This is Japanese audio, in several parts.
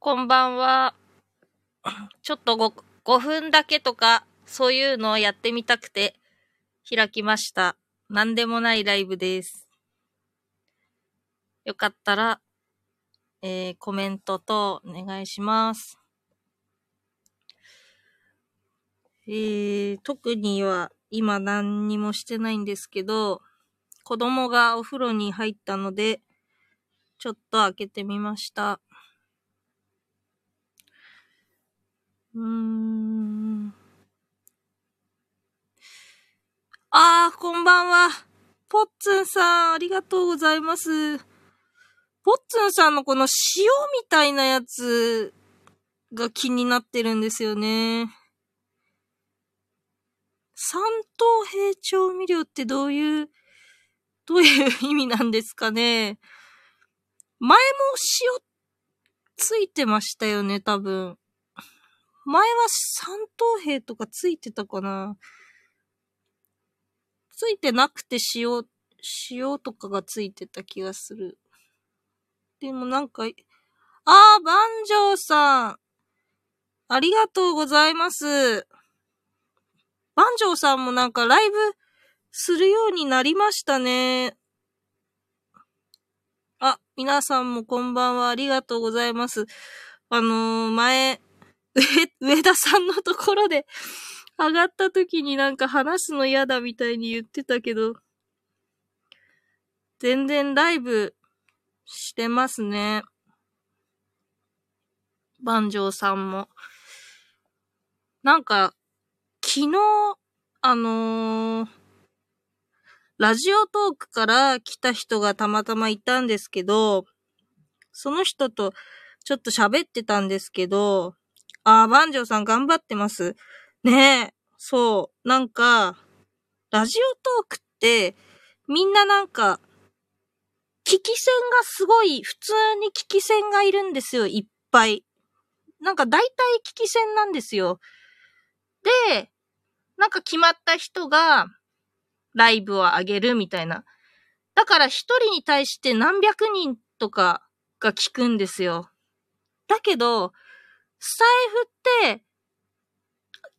こんばんは。ちょっと 5, 5分だけとか、そういうのをやってみたくて、開きました。なんでもないライブです。よかったら、えー、コメントとお願いします。えー、特には今何にもしてないんですけど、子供がお風呂に入ったので、ちょっと開けてみました。うーん。あー、こんばんは。ポッツンさん、ありがとうございます。ポッツンさんのこの塩みたいなやつが気になってるんですよね。三等平調味料ってどういう、どういう意味なんですかね。前も塩ついてましたよね、多分。前は三等兵とかついてたかなついてなくて塩、塩とかがついてた気がする。でもなんか、あー、万丈さん。ありがとうございます。万丈さんもなんかライブするようになりましたね。あ、皆さんもこんばんは。ありがとうございます。あのー、前、上田さんのところで上がった時になんか話すの嫌だみたいに言ってたけど、全然ライブしてますね。万丈さんも。なんか、昨日、あのー、ラジオトークから来た人がたまたまいたんですけど、その人とちょっと喋ってたんですけど、ああ、万丈さん頑張ってます。ねえ、そう、なんか、ラジオトークって、みんななんか、聞き線がすごい、普通に聞き線がいるんですよ、いっぱい。なんか大体聞き線なんですよ。で、なんか決まった人が、ライブを上げるみたいな。だから一人に対して何百人とかが聞くんですよ。だけど、スタイフって、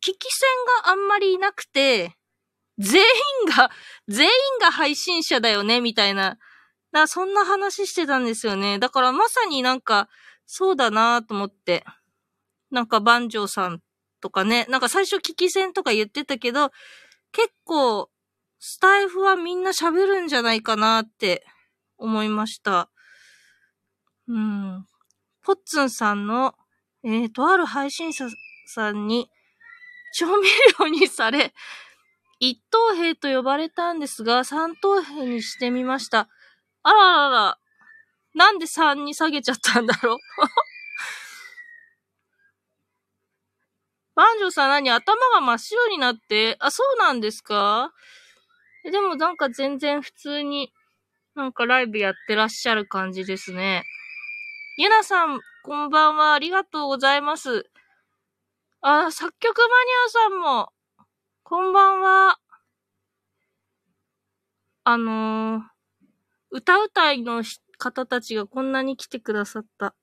聞き線があんまりいなくて、全員が、全員が配信者だよね、みたいな。だそんな話してたんですよね。だからまさになんか、そうだなと思って。なんか、万丈さんとかね。なんか最初聞き線とか言ってたけど、結構、スタイフはみんな喋るんじゃないかなって思いました。うん。ポッツンさんのえー、とある配信者さんに調味料にされ、一等兵と呼ばれたんですが、三等兵にしてみました。あららら、なんで三に下げちゃったんだろう？バンジョーさん何？頭が真っ白になって、あ、そうなんですか？でもなんか全然普通になんかライブやってらっしゃる感じですね。ゆなさん、こんばんは。ありがとうございます。あ、作曲マニアさんも、こんばんは。あのー、歌うたいの方たちがこんなに来てくださった。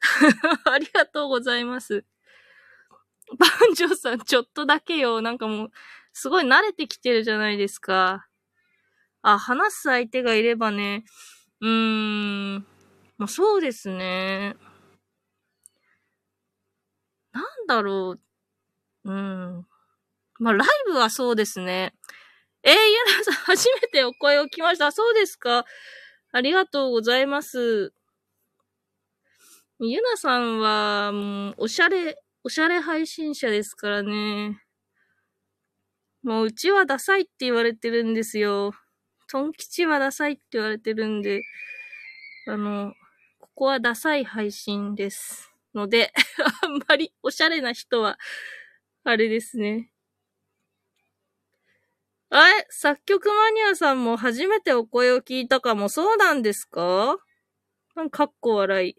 ありがとうございます。バンジョーさん、ちょっとだけよ。なんかもう、すごい慣れてきてるじゃないですか。あ、話す相手がいればね、うーん、まあそうですね。なんだろう。うん。まあ、ライブはそうですね。えー、ゆなさん、初めてお声を聞きました。そうですか。ありがとうございます。ゆなさんは、もう、おしゃれ、おしゃれ配信者ですからね。もう、うちはダサいって言われてるんですよ。トン吉はダサいって言われてるんで、あの、ここはダサい配信です。ので、あんまりおしゃれな人は、あれですね。あれ作曲マニアさんも初めてお声を聞いたかも。そうなんですかかっこ笑い。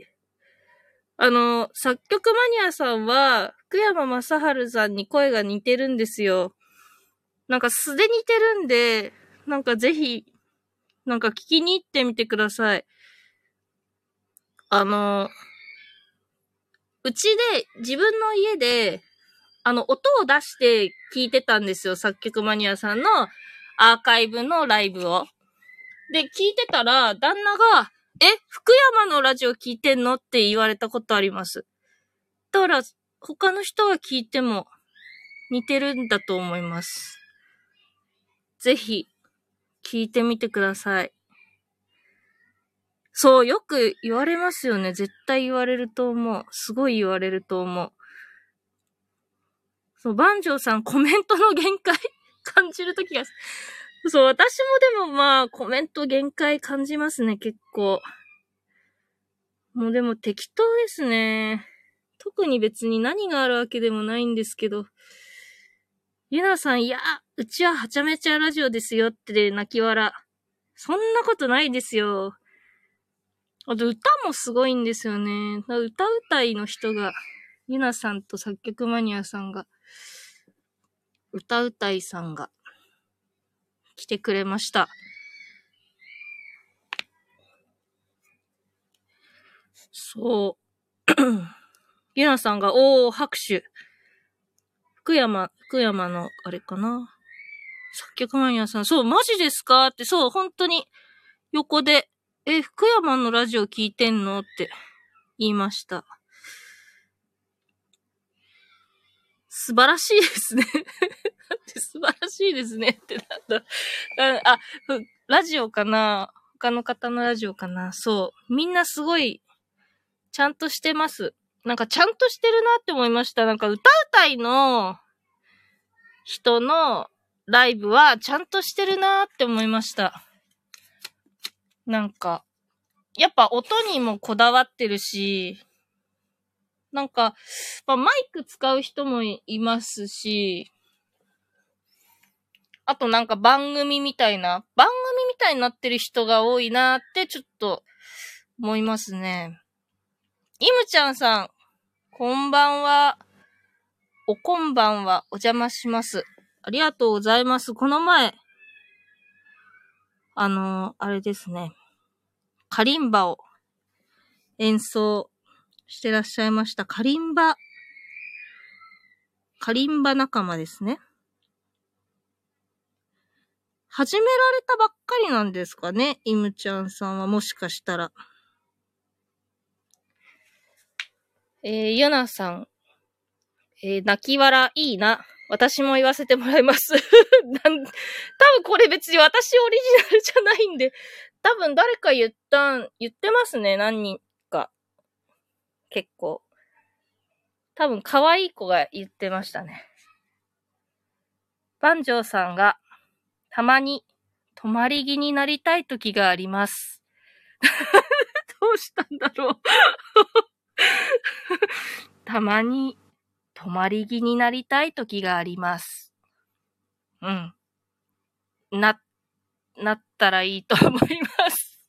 あの、作曲マニアさんは、福山雅治さんに声が似てるんですよ。なんか素で似てるんで、なんかぜひ、なんか聞きに行ってみてください。あの、うちで、自分の家で、あの、音を出して聞いてたんですよ。作曲マニアさんのアーカイブのライブを。で、聞いてたら、旦那が、え、福山のラジオ聞いてんの？って言われたことあります。だから、他の人が聞いても似てるんだと思います。ぜひ、聞いてみてください。そう、よく言われますよね。絶対言われると思う。すごい言われると思う。そう、万丈さんコメントの限界？感じるときが、そう、私もでもまあ、コメント限界感じますね、結構。もうでも適当ですね。特に別に何があるわけでもないんですけど。ゆなさん、いや、うちははちゃめちゃラジオですよって泣き笑。そんなことないですよ。あと歌もすごいんですよね。歌うたいの人が、ゆなさんと作曲マニアさんが、歌うたいさんが来てくれました。そう。ゆなさんが、おー、拍手。福山、福山の、あれかな。作曲マニアさん、そう、マジですか？って、そう、本当に、横で、え、福山のラジオ聞いてんの？って言いました。素晴らしいですね 素晴らしいですねってなんだ。あ、ラジオかな？他の方のラジオかな？そう。みんなすごい、ちゃんとしてます。なんかちゃんとしてるなって思いました。なんか歌うたいの人のライブはちゃんとしてるなって思いました。なんか、やっぱ音にもこだわってるし、なんか、まあ、マイク使う人もいますし、あとなんか番組みたいな、番組みたいになってる人が多いなってちょっと思いますね。イムちゃんさん、こんばんは。おこんばんは、お邪魔します。ありがとうございます。この前、あの、あれですね。カリンバを演奏してらっしゃいました。カリンバ、カリンバ仲間ですね。始められたばっかりなんですかね？イムちゃんさんはもしかしたら。えー、ヨナさん。えー、泣き笑いいな。私も言わせてもらいます。なん、多分これ別に私オリジナルじゃないんで、多分誰か言ったん、言ってますね、何人か。結構。多分可愛い子が言ってましたね。万丈さんが、たまに泊まり木になりたい時があります。どうしたんだろう たまに泊まり木になりたい時があります。うん。な、なったらいいと思います。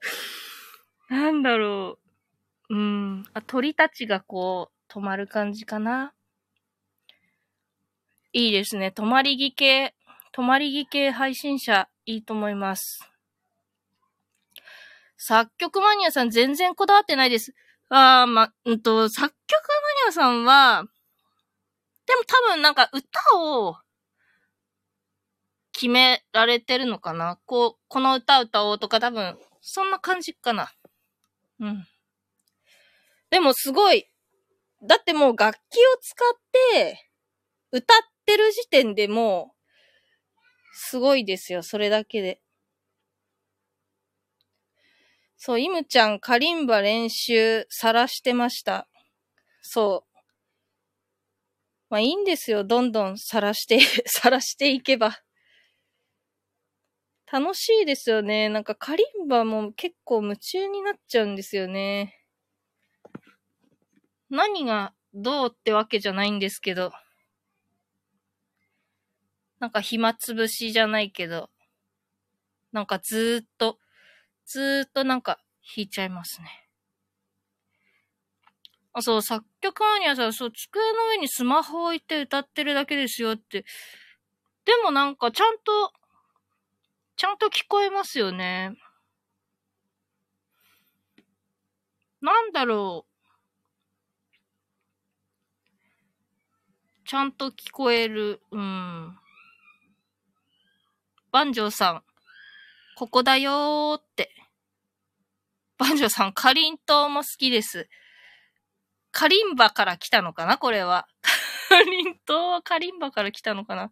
なんだろう。うん。あ、鳥たちがこう、止まる感じかな。いいですね。泊まり木系、泊まり木系配信者、いいと思います。作曲マニアさん全然こだわってないです。ああ、ま、うんと、作曲マニアさんは、でも多分なんか歌を決められてるのかな？こう、この歌歌おうとか多分、そんな感じかな。うん。でもすごい。だってもう楽器を使って歌ってる時点でもう、すごいですよ。それだけで。そう、イムちゃん、カリンバ練習、さらしてました。そう。まあいいんですよ。どんどんさらして、さらしていけば。楽しいですよね。なんかカリンバも結構夢中になっちゃうんですよね。何がどうってわけじゃないんですけど。なんか暇つぶしじゃないけど。なんかずーっとずーっとなんか弾いちゃいますね。あ、そう、作曲マニアさん、そう、机の上にスマホ置いて歌ってるだけですよって。でもなんか、ちゃんと、ちゃんと聞こえますよね。なんだろう。ちゃんと聞こえる。うん。バンジョーさん、ここだよーって。バンジョーさん、かりんとうも好きです。カリンバから来たのかなこれは。カリントはカリンバから来たのかな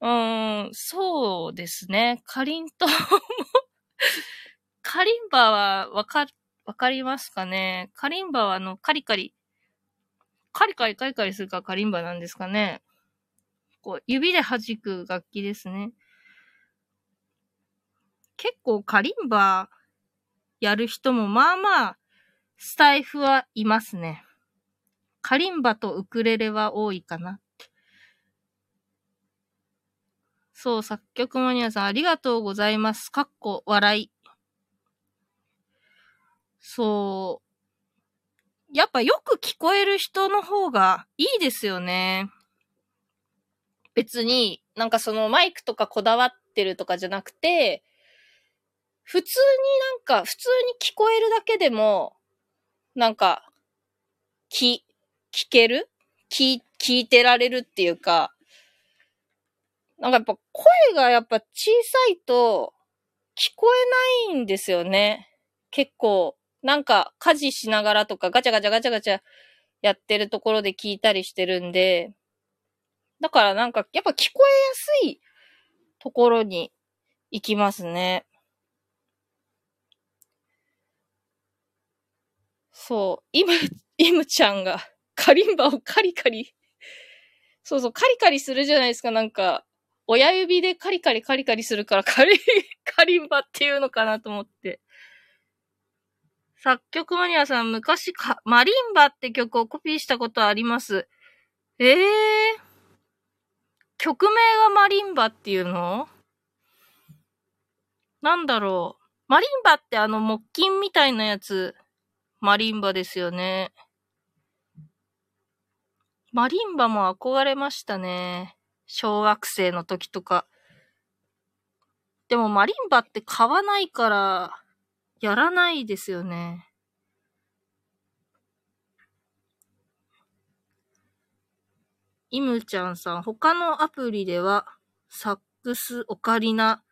うーん、そうですね。カリントもカリンバはわか、わかりますかねカリンバはあの、カリカリ、カリカリカリカリするからカリンバなんですかねこう、指で弾く楽器ですね。結構カリンバやる人もまあまあ、スタイフはいますね。カリンバとウクレレは多いかな。そう、作曲マニアさんありがとうございます。かっこ笑い。そう。やっぱよく聞こえる人の方がいいですよね。別に、なんかそのマイクとかこだわってるとかじゃなくて、普通になんか、普通に聞こえるだけでも、なんか、聞、聞ける？聞、聞いてられるっていうか、なんかやっぱ声がやっぱ小さいと聞こえないんですよね。結構、なんか家事しながらとかガチャガチャガチャガチャやってるところで聞いたりしてるんで、だからなんかやっぱ聞こえやすいところに行きますね。そう、イム、イムちゃんがカリンバをカリカリ、そうそう、カリカリするじゃないですか、なんか。親指でカリカリカリカリするからカリ、カリンバっていうのかなと思って。作曲マニアさん、昔か、マリンバって曲をコピーしたことあります。ええー、曲名がマリンバっていうの？なんだろう。マリンバってあの木琴みたいなやつマリンバですよね。マリンバも憧れましたね。小学生の時とか。でもマリンバって買わないから、やらないですよね。イムちゃんさん、他のアプリでは、サックス、オカリナ、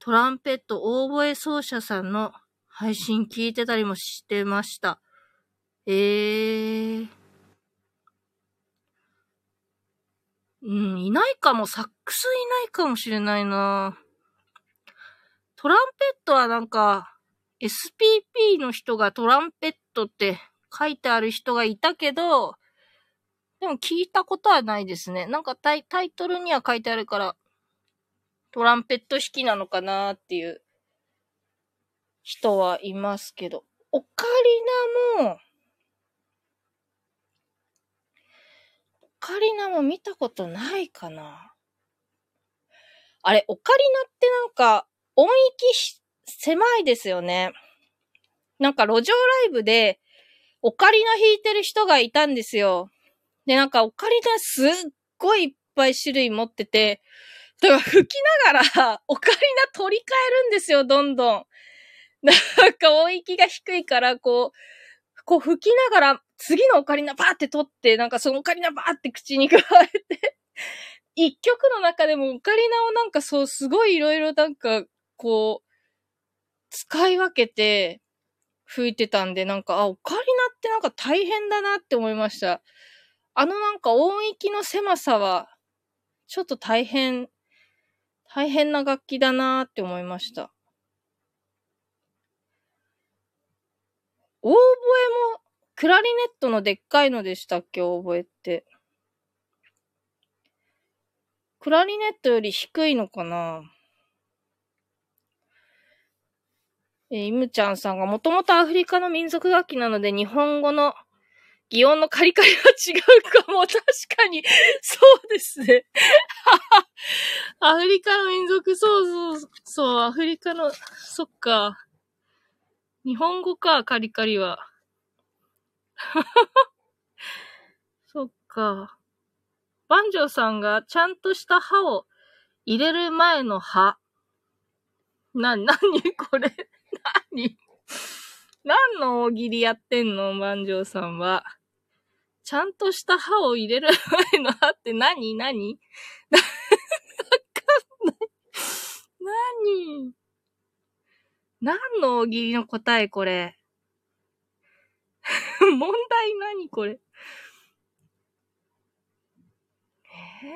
トランペット、オーボエ奏者さんの配信聞いてたりもしてました。えー。うん、いないかも。サックスいないかもしれないな。トランペットはなんか、SPP の人がトランペットって書いてある人がいたけど、でも聞いたことはないですね。なんかタイトルには書いてあるから、トランペット弾きなのかなっていう人はいますけど、オカリナも、オカリナも見たことないかな。あれ、オカリナってなんか、音域狭いですよね。なんか路上ライブで、オカリナ弾いてる人がいたんですよ。で、なんかオカリナすっごいいっぱい種類持ってて、だから吹きながら、オカリナ取り替えるんですよ、どんどん。なんか音域が低いから、こう、こう吹きながら、次のオカリナバーって取って、なんかそのオカリナバーって口に加えて一曲の中でもオカリナをなんかそう、すごいいろいろなんか、こう、使い分けて吹いてたんで、なんか、あ、オカリナってなんか大変だなって思いました。あのなんか音域の狭さは、ちょっと大変、大変な楽器だなって思いました。オーボエも、クラリネットのでっかいのでしたっけ、オーボエって。クラリネットより低いのかな？え、イムちゃんさんがもともとアフリカの民族楽器なので日本語の擬音のカリカリは違うかも。確かに。そうですね。アフリカの民族、そうそう、そう、アフリカの、そっか。日本語か、カリカリは。そっか。バンジョーさんがちゃんとした歯を入れる前の歯。な、なにこれ？何？何の大喜利やってんの？バンジョーさんは。ちゃんとした歯を入れる前の歯って何？何？わかんない。何？何の大喜利の答えこれ？問題何これ？え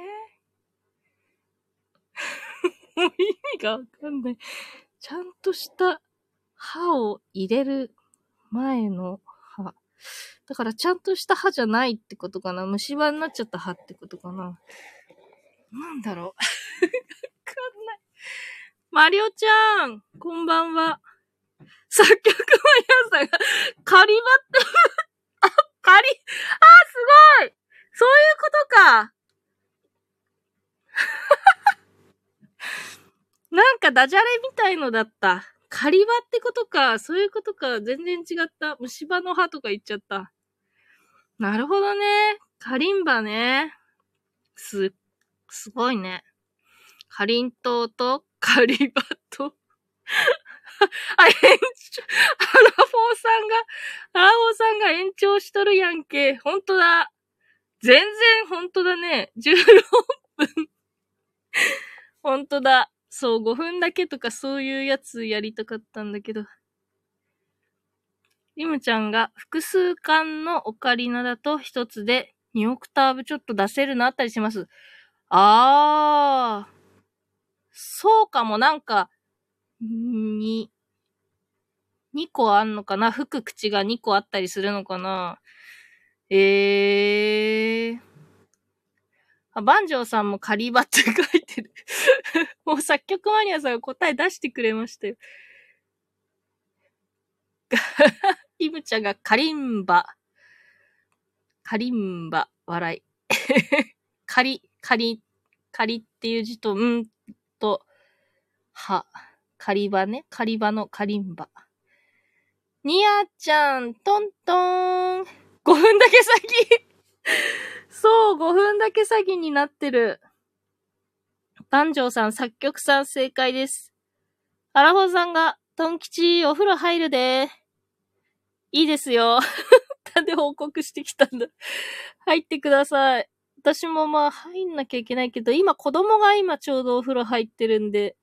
ー、もう意味がわかんない。ちゃんとした歯を入れる前の歯。だからちゃんとした歯じゃないってことかな。虫歯になっちゃった歯ってことかな。なんだろう？わかんない。マリオちゃん、こんばんは。作曲マニアさんが、カリバって あ、カリ、あ、すごいそういうことか。なんかダジャレみたいのだった。カリバってことか。そういうことか。全然違った。虫歯の歯とか言っちゃった。なるほどね。カリンバね。す、すごいね。カリン島とカリバと あ、延長、アラフォーさんが、アラフォーさんが延長しとるやんけ。ほんとだ。全然ほんとだね。16分ほんとだ。そう、5分だけとかそういうやつやりたかったんだけど。リムちゃんが複数巻のオカリナだと一つで2オクターブちょっと出せるのあったりします。あー。そうかも、なんか、に、2個あんのかな？吹く口が2個あったりするのかな？えー。あ、バンジョーさんもカリバって書いてる もう作曲マニアさんが答え出してくれましたよ。イムちゃんがカリンバ。カリンバ、笑い。カリ、カリ、カリっていう字と、うんと、は、カリバね。カリバのカリンバ。ニアちゃん、トントーン。5分だけ先 そう、5分だけ詐欺になってる。バンジョーさん、作曲さん正解です。アラフォーさんが、トン吉、お風呂入るで。いいですよ。なんで報告してきたんだ。入ってください。私もまあ入んなきゃいけないけど、今子供が今ちょうどお風呂入ってるんで、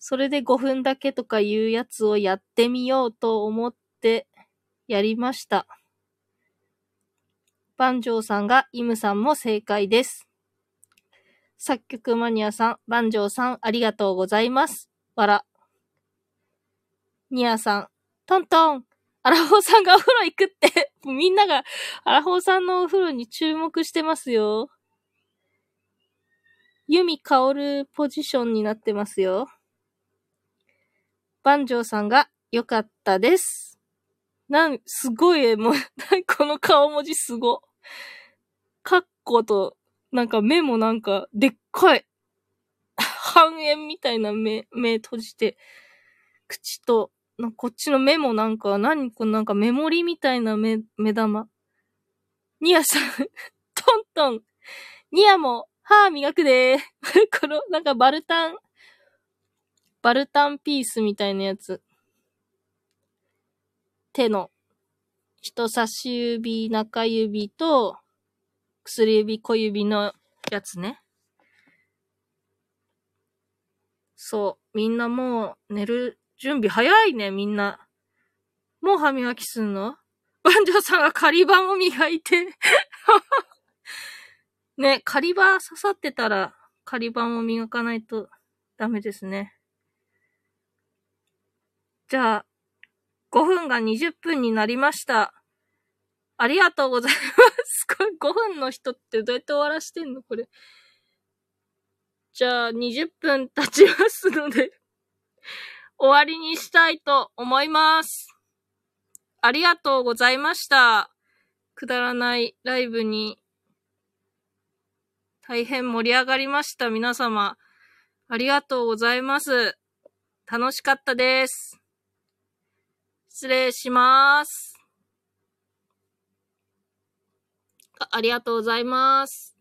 それで5分だけとかいうやつをやってみようと思ってやりました。バンジョーさんがイムさんも正解です。作曲マニアさん、バンジョーさん、ありがとうございます。わら。ニアさん、トントン。アラフォーさんがお風呂行くって みんながアラフォーさんのお風呂に注目してますよ。ユミカオルポジションになってますよ。バンジョーさんが良かったです。なん、すごい絵、も、この顔文字すご。カッコと、なんか目もなんか、でっかい。半円みたいな目、目閉じて、口と、なこっちの目もなんか、何このなんかメモリみたいな目、目玉。ニアさん トントン。ニアも、歯磨くでー。この、なんかバルタン、バルタンピースみたいなやつ。手の、人差し指、中指と、薬指、小指のやつね。そう。みんなもう寝る準備早いね、みんな。もう歯磨きすんの？バンジョーさんが仮板を磨いて ね、仮板刺さってたら仮板を磨かないとダメですね。じゃあ、5分が20分になりました。ありがとうございます。これ5分の人ってどうやって終わらしてんの？これ。じゃあ、20分経ちますので終わりにしたいと思います。ありがとうございました。くだらないライブに大変盛り上がりました。皆様、ありがとうございます。楽しかったです。失礼します。あありがとうございます。